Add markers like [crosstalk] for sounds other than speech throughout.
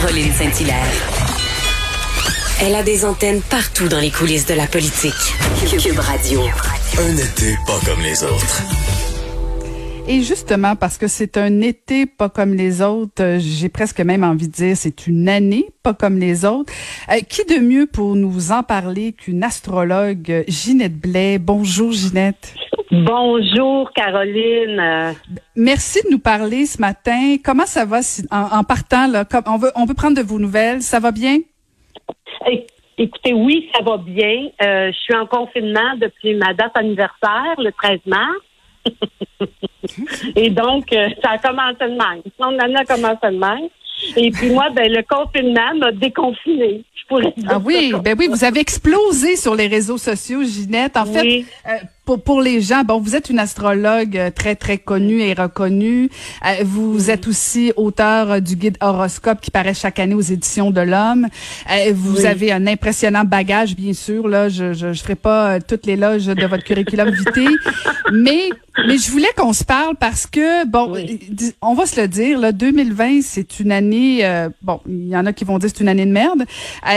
Caroline Saint-Hilaire. Elle a des antennes partout dans les coulisses de la politique. Cube Radio. Un été pas comme les autres. Et justement, parce que c'est un été pas comme les autres, euh, j'ai presque même envie de dire c'est une année pas comme les autres. Euh, qui de mieux pour nous en parler qu'une astrologue, euh, Ginette Blais? Bonjour Ginette. Bonjour Caroline. Merci de nous parler ce matin. Comment ça va en, partant là? On veut on veut prendre de vos nouvelles. Ça va bien? Écoutez, oui, ça va bien. je suis en confinement depuis ma date anniversaire, le 13 mars. [laughs] Et donc, euh, ça a commencé de même. Mon année a commencé de même. Et puis moi, ben, le confinement m'a déconfiné. Je pourrais dire ah oui, ben oui, vous avez explosé sur les réseaux sociaux, Ginette. En fait, euh, pour, pour les gens, bon, vous êtes une astrologue euh, très, très connue et reconnue. Euh, vous êtes aussi auteur euh, du guide horoscope qui paraît chaque année aux éditions de l'Homme. vous avez un impressionnant bagage, bien sûr. Là, je je, je ferai pas toutes les loges de votre curriculum vitae, [laughs] mais mais je voulais qu'on se parle parce que bon, on va se le dire, là, 2020, c'est une année. bon, il y en a qui vont dire c'est une année de merde.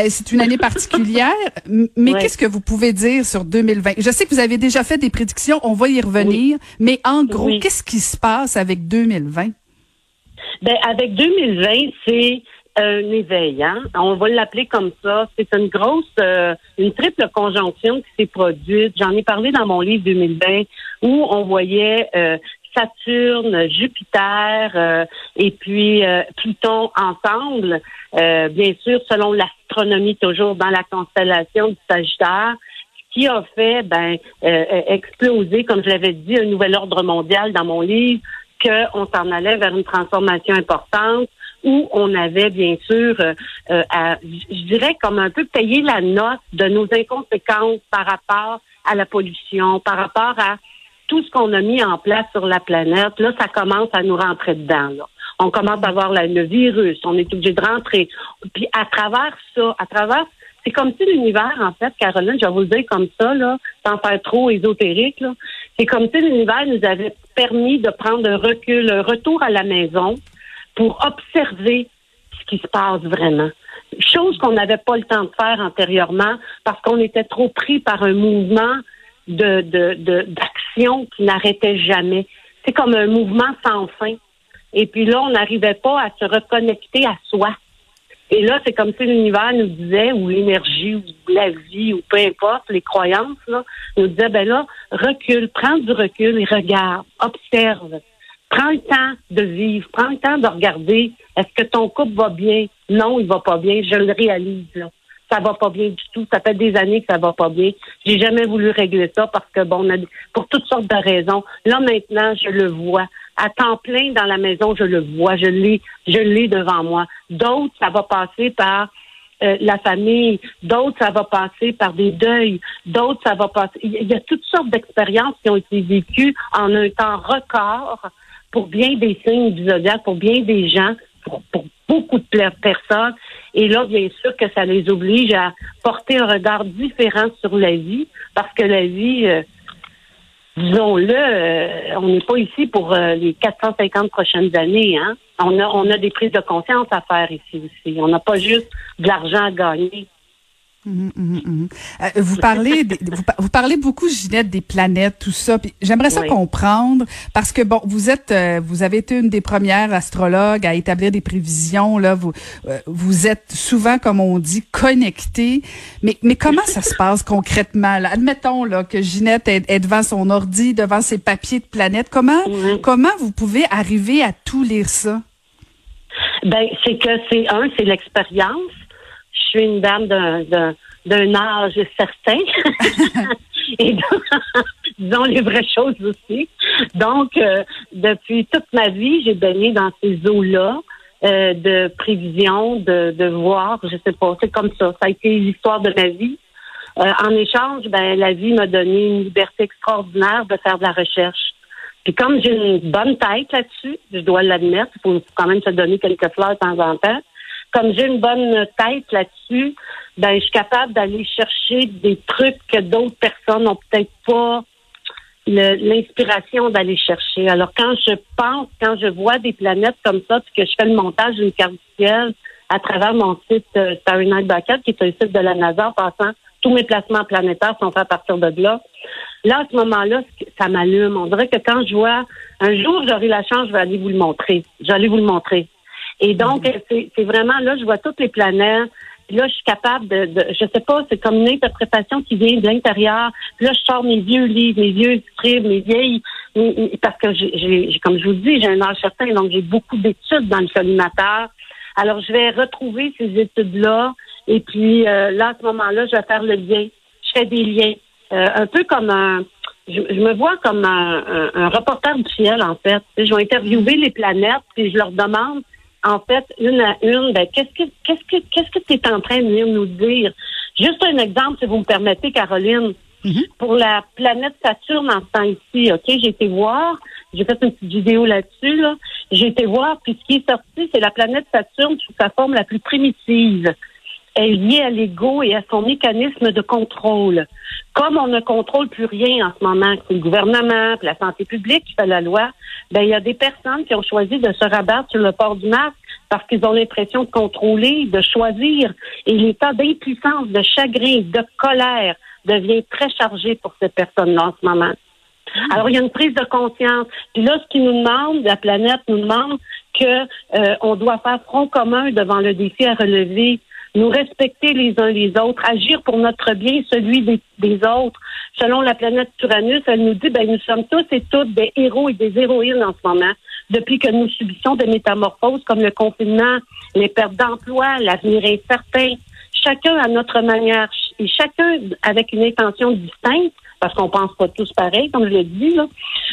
c'est une année particulière. mais [laughs] qu'est-ce que vous pouvez dire sur 2020 Je sais que vous avez déjà fait des prédictions, on va y revenir, mais en gros, qu'est-ce qui se passe avec 2020? Ben, avec 2020, c'est un éveil, hein? On va l'appeler comme ça. C'est une grosse, euh, une triple conjonction qui s'est produite. J'en ai parlé dans mon livre 2020 où on voyait euh, Saturne, Jupiter euh, et puis Pluton ensemble. bien sûr, selon l'astronomie toujours dans la constellation du Sagittaire qui a fait ben, euh, euh, exploser, comme je l'avais dit, un nouvel ordre mondial dans mon livre, qu'on s'en allait vers une transformation importante où on avait bien sûr, euh, à, je dirais comme un peu payé la note de nos inconséquences par rapport à la pollution, par rapport à tout ce qu'on a mis en place sur la planète. Là, ça commence à nous rentrer dedans. Là. On commence à voir le virus, on est obligé de rentrer. Puis à travers ça, à travers c'est comme si l'univers, en fait, Caroline, je vais vous le dire comme ça, sans faire trop ésotérique, c'est comme si l'univers nous avait permis de prendre un recul, un retour à la maison pour observer ce qui se passe vraiment. Chose qu'on n'avait pas le temps de faire antérieurement parce qu'on était trop pris par un mouvement de, d'action qui n'arrêtait jamais. C'est comme un mouvement sans fin. Et puis là, on n'arrivait pas à se reconnecter à soi. Et là, c'est comme si l'univers nous disait, ou l'énergie, ou la vie, ou peu importe, les croyances, là, nous disait, ben là, recule, prends du recul et regarde, observe. Prends le temps de vivre, prends le temps de regarder. Est-ce que ton couple va bien? Non, il va pas bien. Je le réalise, là. Ça va pas bien du tout. Ça fait des années que ça va pas bien. J'ai jamais voulu régler ça parce que bon, on a, pour toutes sortes de raisons. Là, maintenant, je le vois à temps plein dans la maison, je le vois, je l'ai, je l'ai devant moi. D'autres, ça va passer par euh, la famille, d'autres, ça va passer par des deuils, d'autres, ça va passer. Il y a toutes sortes d'expériences qui ont été vécues en un temps record pour bien des signes du zodiaque, pour bien des gens, pour, beaucoup de personnes. Et là, bien sûr que ça les oblige à porter un regard différent sur la vie, parce que la vie, euh, disons-le, euh, on n'est pas ici pour euh, les 450 prochaines années. Hein? On, a, on a des prises de conscience à faire ici aussi. On n'a pas juste de l'argent à gagner. Mhm, mhm, mhm. Euh, vous parlez, vous, parlez beaucoup, Ginette, des planètes, tout ça. J'aimerais ça comprendre parce que bon, vous êtes, euh, vous avez été une des premières astrologues à établir des prévisions. Là, vous, euh, vous êtes souvent, comme on dit, connecté. Mais, mais comment ça se passe concrètement là? Admettons là que Ginette est, devant son ordi, devant ses papiers de planètes. Comment, comment vous pouvez arriver à tout lire ça? Ben, c'est que c'est un, c'est l'expérience suis une dame d'un âge certain. [laughs] Et donc, [laughs] disons les vraies choses aussi. Donc, euh, depuis toute ma vie, j'ai baigné dans ces eaux-là euh, de prévision, de, de voir, je sais pas, c'est comme ça. Ça a été l'histoire de ma vie. Euh, en échange, ben, la vie m'a donné une liberté extraordinaire de faire de la recherche. Puis comme j'ai une bonne tête là-dessus, je dois l'admettre, il faut quand même se donner quelques fleurs de temps en temps comme j'ai une bonne tête là-dessus, ben je suis capable d'aller chercher des trucs que d'autres personnes n'ont peut-être pas l'inspiration d'aller chercher. Alors quand je pense, quand je vois des planètes comme ça, puis que je fais le montage d'une carte ciel, à travers mon site euh, Starry Night Bucket, qui est un site de la NASA, en passant, tous mes placements planétaires sont faits à partir de là. Là, à ce moment-là, ça m'allume. On dirait que quand je vois, un jour, j'aurai la chance, je vais aller vous le montrer. Aller vous le montrer. Et donc, mm-hmm. c'est vraiment là, je vois toutes les planètes. Là, je suis capable de, de je sais pas, c'est comme une interprétation qui vient de l'intérieur. Là, je sors mes vieux livres, mes vieux scripts, mes vieilles, parce que j'ai, comme je vous dis, j'ai un âge certain, donc j'ai beaucoup d'études dans le collimateur. Alors, je vais retrouver ces études-là, et puis euh, là, à ce moment-là, je vais faire le lien. Je fais des liens, euh, un peu comme un, je, me vois comme un, un, reporter du ciel, en fait. Je vais interviewer les planètes, puis je leur demande en fait, une à une, ben, qu'est-ce que qu'est-ce que qu'est-ce que tu es en train de venir nous dire? Juste un exemple, si vous me permettez, Caroline. Mhm. Pour la planète Saturne en ce temps ici, OK, j'ai été voir, j'ai fait une petite vidéo là-dessus, là. J'ai été voir, puis ce qui est sorti, c'est la planète Saturne sous sa forme la plus primitive est liée à l'ego et à son mécanisme de contrôle. Comme on ne contrôle plus rien en ce moment, c'est le gouvernement, la santé publique qui fait la loi, ben il y a des personnes qui ont choisi de se rabattre sur le port du masque parce qu'ils ont l'impression de contrôler, de choisir. Et l'état d'impuissance, de chagrin, de colère devient très chargé pour ces personnes-là en ce moment. Alors, il y a une prise de conscience. Puis là, ce qui nous demande, la planète nous demande que euh, on doit faire front commun devant le défi à relever nous respecter les uns les autres, agir pour notre bien, celui des, autres. Selon la planète Uranus, elle nous dit, ben, nous sommes tous et toutes des héros et des héroïnes en ce moment, depuis que nous subissons des métamorphoses comme le confinement, les pertes d'emploi, l'avenir incertain. Chacun à notre manière et chacun avec une intention distincte, parce qu'on pense pas tous pareil, comme je l'ai dit, là.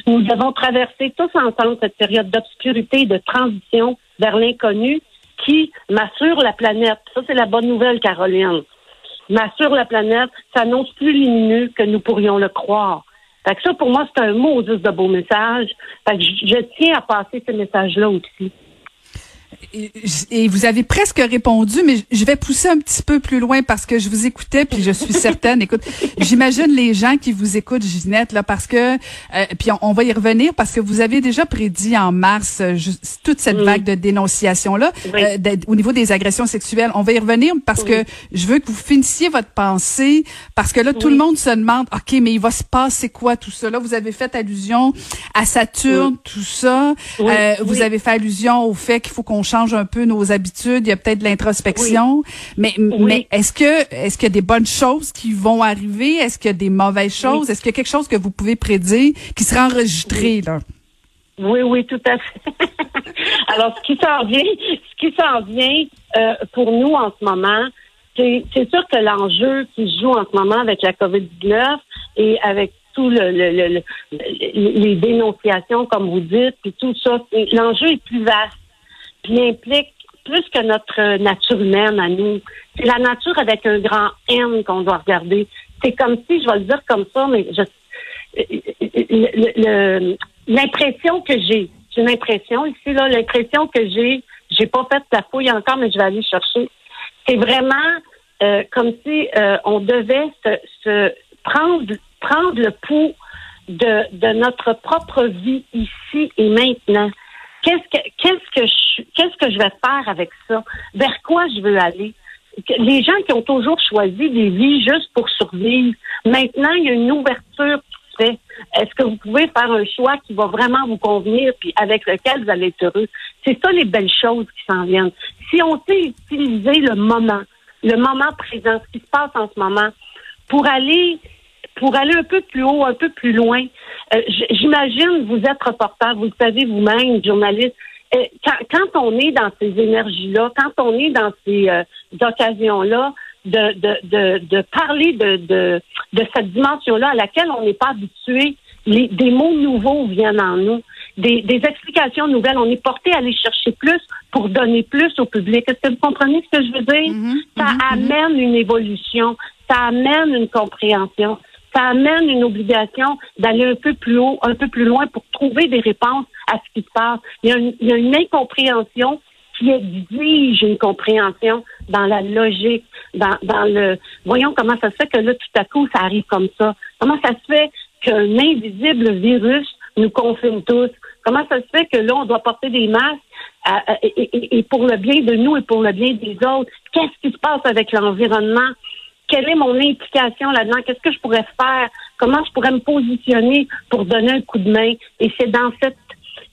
nous devons traverser tous ensemble cette période d'obscurité et de transition vers l'inconnu qui m'assure la planète. Ça, c'est la bonne nouvelle, Caroline. M'assure la planète s'annonce plus lumineux que nous pourrions le croire. Fait que ça, pour moi, c'est un mot de beau message. Fait que je tiens à passer ce message-là aussi et vous avez presque répondu, mais je vais pousser un petit peu plus loin parce que je vous écoutais, puis je suis certaine. écoute, j'imagine les gens qui vous écoutent, Ginette, là, parce que, euh, puis on, va y revenir parce que vous avez déjà prédit en mars euh, toute cette vague de dénonciation là, euh, au niveau des agressions sexuelles. On va y revenir parce que je veux que vous finissiez votre pensée parce que là, tout le monde se demande, ok, mais il va se passer quoi tout ça? Là, vous avez fait allusion à Saturne, tout ça. vous avez fait allusion au fait qu'il faut qu'on change un peu nos habitudes, il y a peut-être de l'introspection, mais mais est-ce que est-ce qu'il y a des bonnes choses qui vont arriver, est-ce qu'il y a des mauvaises choses, est-ce qu'il y a quelque chose que vous pouvez prédire qui sera enregistré là? Oui, oui, tout à fait. [laughs] Alors, ce qui s'en vient, ce qui s'en vient euh, pour nous en ce moment, c'est sûr que l'enjeu qui se joue en ce moment avec la COVID-19 et avec tout le, le, les dénonciations, comme vous dites, puis tout ça, l'enjeu est plus vaste puis implique plus que notre nature humaine à nous. C'est la nature avec un grand N qu'on doit regarder. C'est comme si, je vais le dire comme ça, mais je, l'impression que j'ai, j'ai une impression ici, là, l'impression que j'ai, j'ai pas fait la fouille encore, mais je vais aller chercher. C'est vraiment euh, comme si euh, on devait se, se, prendre, prendre le pouls de, de notre propre vie ici et maintenant qu'est-ce que qu'est-ce que je qu'est-ce que je vais faire avec ça? Vers quoi je veux aller? Les gens qui ont toujours choisi des vies juste pour survivre, maintenant il y a une ouverture qui se fait. Est-ce que vous pouvez faire un choix qui va vraiment vous convenir puis avec lequel vous allez être heureux? C'est ça les belles choses qui s'en viennent. Si on sait utiliser le moment, le moment présent, ce qui se passe en ce moment, pour aller pour aller un peu plus haut, un peu plus loin. Euh, j'imagine, vous êtes reporter, vous le savez vous-même, journaliste. Euh, quand, on est dans ces énergies-là, quand on est dans ces euh, occasions-là, de, de, de, de, parler de, de, de cette dimension-là à laquelle on n'est pas habitué, les, des mots nouveaux viennent en nous, des, des explications nouvelles. On est porté à aller chercher plus pour donner plus au public. Est-ce que vous comprenez ce que je veux dire? Mm-hmm. ça mm-hmm. amène une évolution, ça amène une compréhension ça amène une obligation d'aller un peu plus haut, un peu plus loin pour trouver des réponses à ce qui se passe. Il y a une, il y a une incompréhension qui exige une compréhension dans la logique, dans, dans le... Voyons comment ça se fait que là, tout à coup, ça arrive comme ça. Comment ça se fait qu'un invisible virus nous confine tous? Comment ça se fait que là, on doit porter des masques et, pour le bien de nous et pour le bien des autres? Qu'est-ce qui se passe avec l'environnement? Quelle est mon implication là-dedans? Qu'est-ce que je pourrais faire? Comment je pourrais me positionner pour donner un coup de main? Et c'est dans cette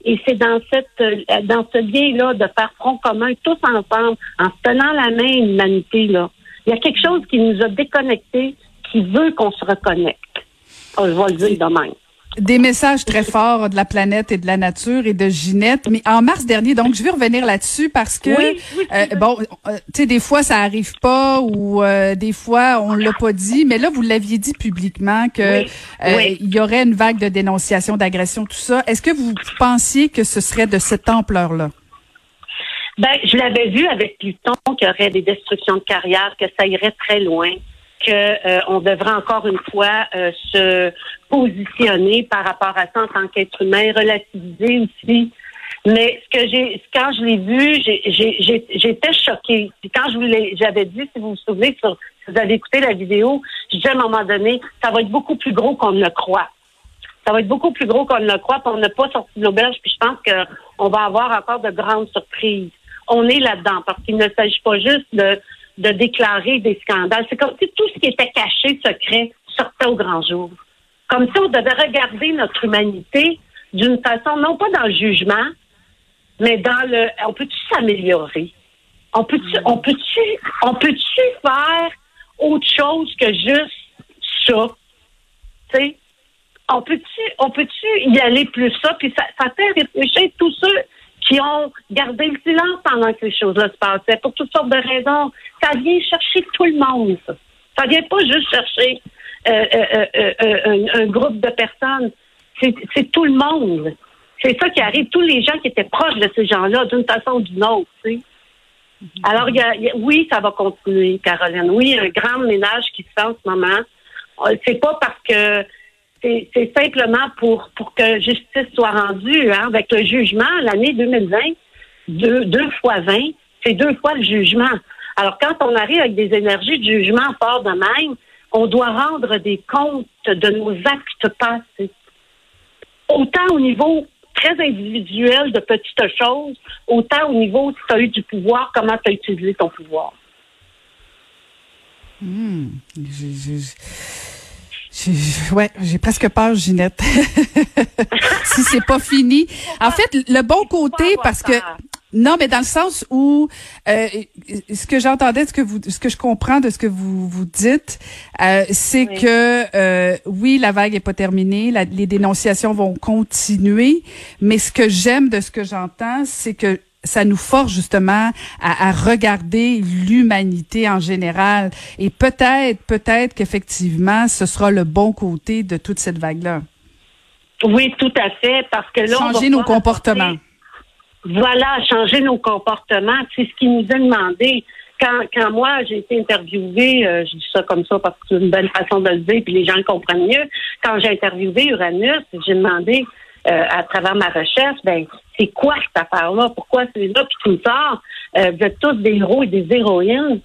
et c'est dans cette euh, dans ce lien-là de faire front commun tous ensemble, en se tenant la main, l'humanité, là. Il y a quelque chose qui nous a déconnectés, qui veut qu'on se reconnecte. Oh, je vais le dire demain. Des messages très forts de la planète et de la nature et de Ginette. Mais en mars dernier, donc je vais revenir là-dessus parce que euh, bon, euh, tu sais, des fois ça arrive pas ou euh, des fois on l'a pas dit, mais là vous l'aviez dit publiquement que il y aurait une vague de dénonciation, d'agression, tout ça. Est-ce que vous pensiez que ce serait de cette ampleur-là? Ben, je l'avais vu avec Pluton qu'il y aurait des destructions de carrière, que ça irait très loin qu'on euh, devrait encore une fois euh, se positionner par rapport à ça en tant qu'être humain, relativiser aussi. Mais ce que j'ai, quand je l'ai vu, j'étais choquée. Quand je vous j'avais dit, si vous vous souvenez, si vous avez écouté la vidéo, je disais à un moment donné, ça va être beaucoup plus gros qu'on ne le croit. Ça va être beaucoup plus gros qu'on ne le croit. Puis on n'a pas sorti de l'auberge. Puis je pense qu'on va avoir encore de grandes surprises. On est là-dedans parce qu'il ne s'agit pas juste de de déclarer des scandales. C'est comme si tout ce qui était caché, secret, sortait au grand jour. Comme si on devait regarder notre humanité d'une façon, non pas dans le jugement, mais dans le, on peut-tu s'améliorer? On peut-tu, on peut-tu, on peut-tu faire autre chose que juste ça? On peut-tu, on peut-tu y aller plus ça? Puis ça, ça fait réfléchir tous ceux qui ont gardé le silence pendant que ces choses-là se passaient, pour toutes sortes de raisons. Ça vient chercher tout le monde. Ça, ça vient pas juste chercher euh, euh, euh, un, groupe de personnes. C'est tout le monde. C'est ça qui arrive. Tous les gens qui étaient proches de ces gens-là, d'une façon ou d'une autre. Alors, oui, ça va continuer, Caroline. Oui, il y a un grand ménage qui se fait en ce moment. C'est pas parce que c'est simplement pour, pour que justice soit rendue hein, avec le jugement. L'année 2020, deux, deux fois 20, c'est deux fois le jugement. Alors, quand on arrive avec des énergies de jugement fort de même, on doit rendre des comptes de nos actes passés. Autant au niveau très individuel de petites choses, autant au niveau si tu as eu du pouvoir, comment tu as utilisé ton pouvoir. Mmh. Ouais, j'ai presque peur, Ginette. [laughs] si c'est pas fini. En fait, le bon côté, parce que non, mais dans le sens où euh, ce que j'entendais, ce que vous, ce que je comprends de ce que vous vous dites, euh, c'est que euh, oui, la vague est pas terminée, les dénonciations vont continuer, mais ce que j'aime de ce que j'entends, c'est que ça nous force justement à, regarder l'humanité en général. Et peut-être, peut-être qu'effectivement, ce sera le bon côté de toute cette vague-là. Oui, tout à fait, parce que là, changer nos comportements. Voilà, changer nos comportements, c'est ce qui nous est demandé. Quand, quand moi j'ai été interviewée, euh, je dis ça comme ça parce que c'est une bonne façon de le dire, puis les gens le comprennent mieux. Quand j'ai interviewé Uranus, j'ai demandé euh, à travers ma recherche, ben c'est quoi cette affaire-là? Pourquoi c'est là? Puis tout ça, euh, vous êtes tous des héros et des héroïnes.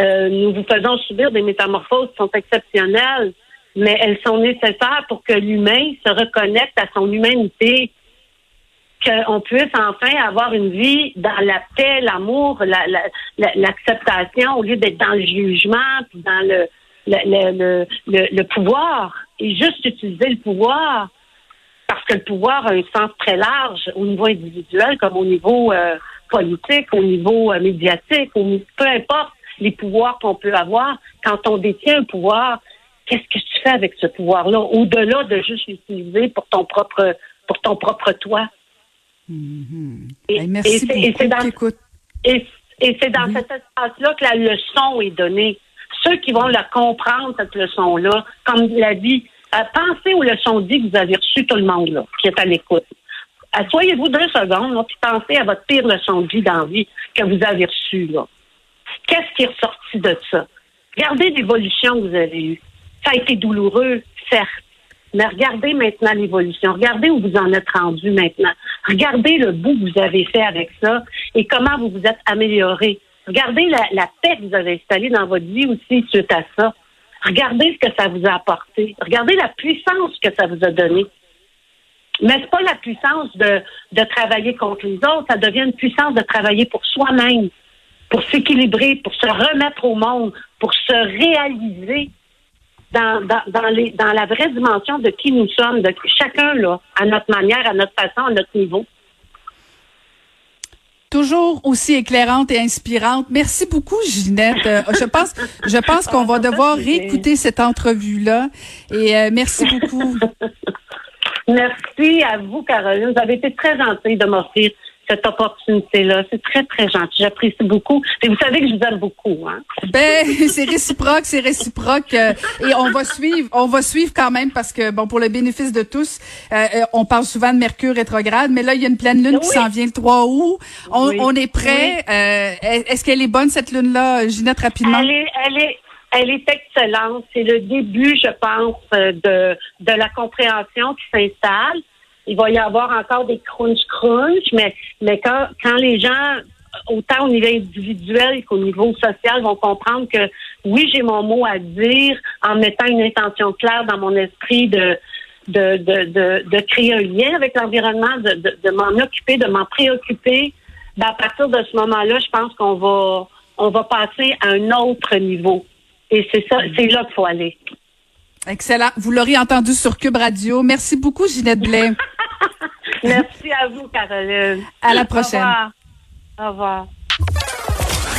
Euh, nous vous faisons subir des métamorphoses qui sont exceptionnelles, mais elles sont nécessaires pour que l'humain se reconnecte à son humanité, qu'on puisse enfin avoir une vie dans la paix, l'amour, l'acceptation, au lieu d'être dans le jugement, puis dans le, le, le, le pouvoir, et juste utiliser le pouvoir parce que le pouvoir a un sens très large au niveau individuel comme au niveau euh, politique, au niveau euh, médiatique, au, peu importe les pouvoirs qu'on peut avoir. Quand on détient un pouvoir, qu'est-ce que tu fais avec ce pouvoir-là, au-delà de juste l'utiliser pour ton propre pour ton propre toi? Mm-hmm. et, merci c'est dans, et, c'est dans cet espace-là que la leçon est donnée. Ceux qui vont la comprendre, cette leçon-là, comme l'a dit pensez aux leçons vie que vous avez reçues, tout le monde là, qui est à l'écoute. Assoyez-vous deux secondes, puis pensez à votre pire leçon de vie dans vie que vous avez reçue. Qu'est-ce qui est ressorti de ça? Regardez l'évolution que vous avez eue. Ça a été douloureux, certes, mais regardez maintenant l'évolution. Regardez où vous en êtes rendu maintenant. Regardez le bout que vous avez fait avec ça et comment vous vous êtes amélioré. Regardez la, la paix que vous avez installée dans votre vie aussi suite à ça. Regardez ce que ça vous a apporté. Regardez la puissance que ça vous a donné. Mais c'est pas la puissance de, de travailler contre les autres, ça devient une puissance de travailler pour soi-même, pour s'équilibrer, pour se remettre au monde, pour se réaliser dans, dans, dans, les, dans la vraie dimension de qui nous sommes, de chacun là, à notre manière, à notre façon, à notre niveau toujours aussi éclairante et inspirante. Merci beaucoup, Ginette. Euh, je pense, je pense qu'on va devoir réécouter cette entrevue-là. Et euh, merci beaucoup. [laughs] Merci à vous, Caroline. Vous avez été très gentille de m'offrir cette opportunité-là. C'est très, très gentil. J'apprécie beaucoup. Et vous savez que je vous aime beaucoup, hein? Ben, [laughs] c'est réciproque, c'est réciproque. Euh, et on va suivre, on va suivre quand même parce que, bon, pour le bénéfice de tous, euh, euh, on parle souvent de Mercure rétrograde, mais là, il y a une pleine lune qui s'en vient le 3 août. On, on est prêt. Est-ce qu'elle est bonne, cette lune-là, Ginette, rapidement? Elle est, elle est, elle est excellente. C'est le début, je pense, de, de la compréhension qui s'installe il va y avoir encore des crunch-crunch, mais, mais quand, quand les gens, autant au niveau individuel qu'au niveau social, vont comprendre que oui, j'ai mon mot à dire en mettant une intention claire dans mon esprit de, de, de, de, créer un lien avec l'environnement, de, de, de m'en occuper, de m'en préoccuper, ben à partir de ce moment-là, je pense qu'on va on va passer à un autre niveau. Et c'est ça, c'est là qu'il faut aller. Excellent. Vous l'aurez entendu sur Cube Radio. Merci beaucoup, Ginette Blais. [laughs] Merci à vous, Caroline. À la prochaine. Au revoir. Au revoir.